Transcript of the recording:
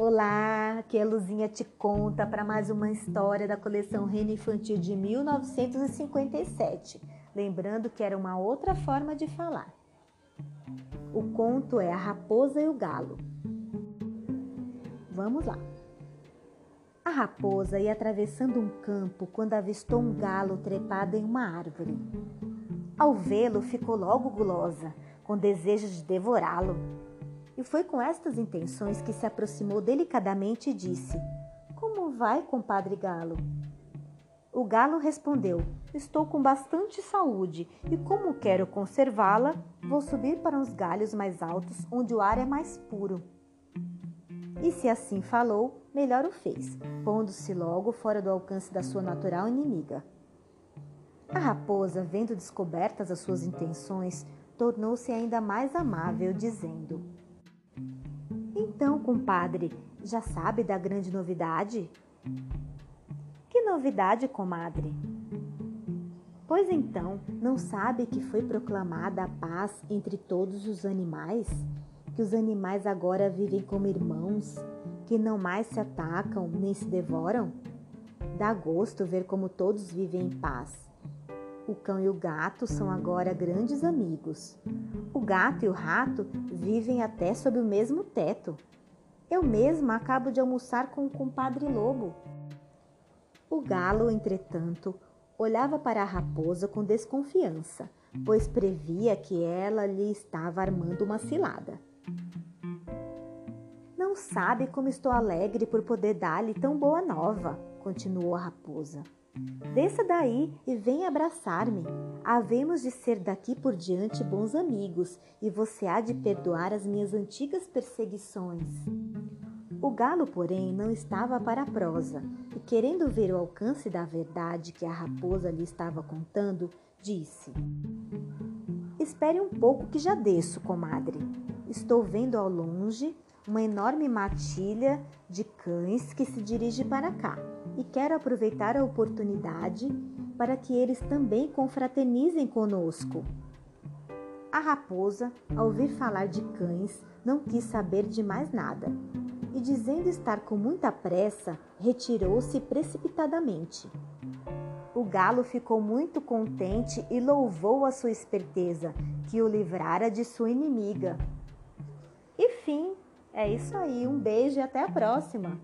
Olá, aqui é Luzinha te conta para mais uma história da coleção Reino Infantil de 1957. Lembrando que era uma outra forma de falar. O conto é A Raposa e o Galo. Vamos lá. A raposa ia atravessando um campo quando avistou um galo trepado em uma árvore. Ao vê-lo, ficou logo gulosa, com desejo de devorá-lo e foi com estas intenções que se aproximou delicadamente e disse: Como vai, compadre Galo? O galo respondeu: Estou com bastante saúde e, como quero conservá-la, vou subir para uns galhos mais altos onde o ar é mais puro. E se assim falou, melhor o fez, pondo-se logo fora do alcance da sua natural inimiga. A raposa, vendo descobertas as suas intenções, tornou-se ainda mais amável, dizendo: então, compadre, já sabe da grande novidade? Que novidade, comadre? Pois então, não sabe que foi proclamada a paz entre todos os animais? Que os animais agora vivem como irmãos, que não mais se atacam nem se devoram? Dá gosto ver como todos vivem em paz. O cão e o gato são agora grandes amigos. O gato e o rato vivem até sob o mesmo teto. Eu mesma acabo de almoçar com o compadre lobo. O galo, entretanto, olhava para a raposa com desconfiança, pois previa que ela lhe estava armando uma cilada. Não sabe como estou alegre por poder dar-lhe tão boa nova, continuou a raposa. Desça daí e venha abraçar-me. Havemos de ser daqui por diante bons amigos e você há de perdoar as minhas antigas perseguições. O galo, porém, não estava para a prosa e, querendo ver o alcance da verdade que a raposa lhe estava contando, disse: Espere um pouco que já desço, comadre. Estou vendo ao longe uma enorme matilha de cães que se dirige para cá e quero aproveitar a oportunidade para que eles também confraternizem conosco. A raposa, ao ouvir falar de cães, não quis saber de mais nada e, dizendo estar com muita pressa, retirou-se precipitadamente. O galo ficou muito contente e louvou a sua esperteza, que o livrara de sua inimiga. E fim, é isso aí, um beijo e até a próxima!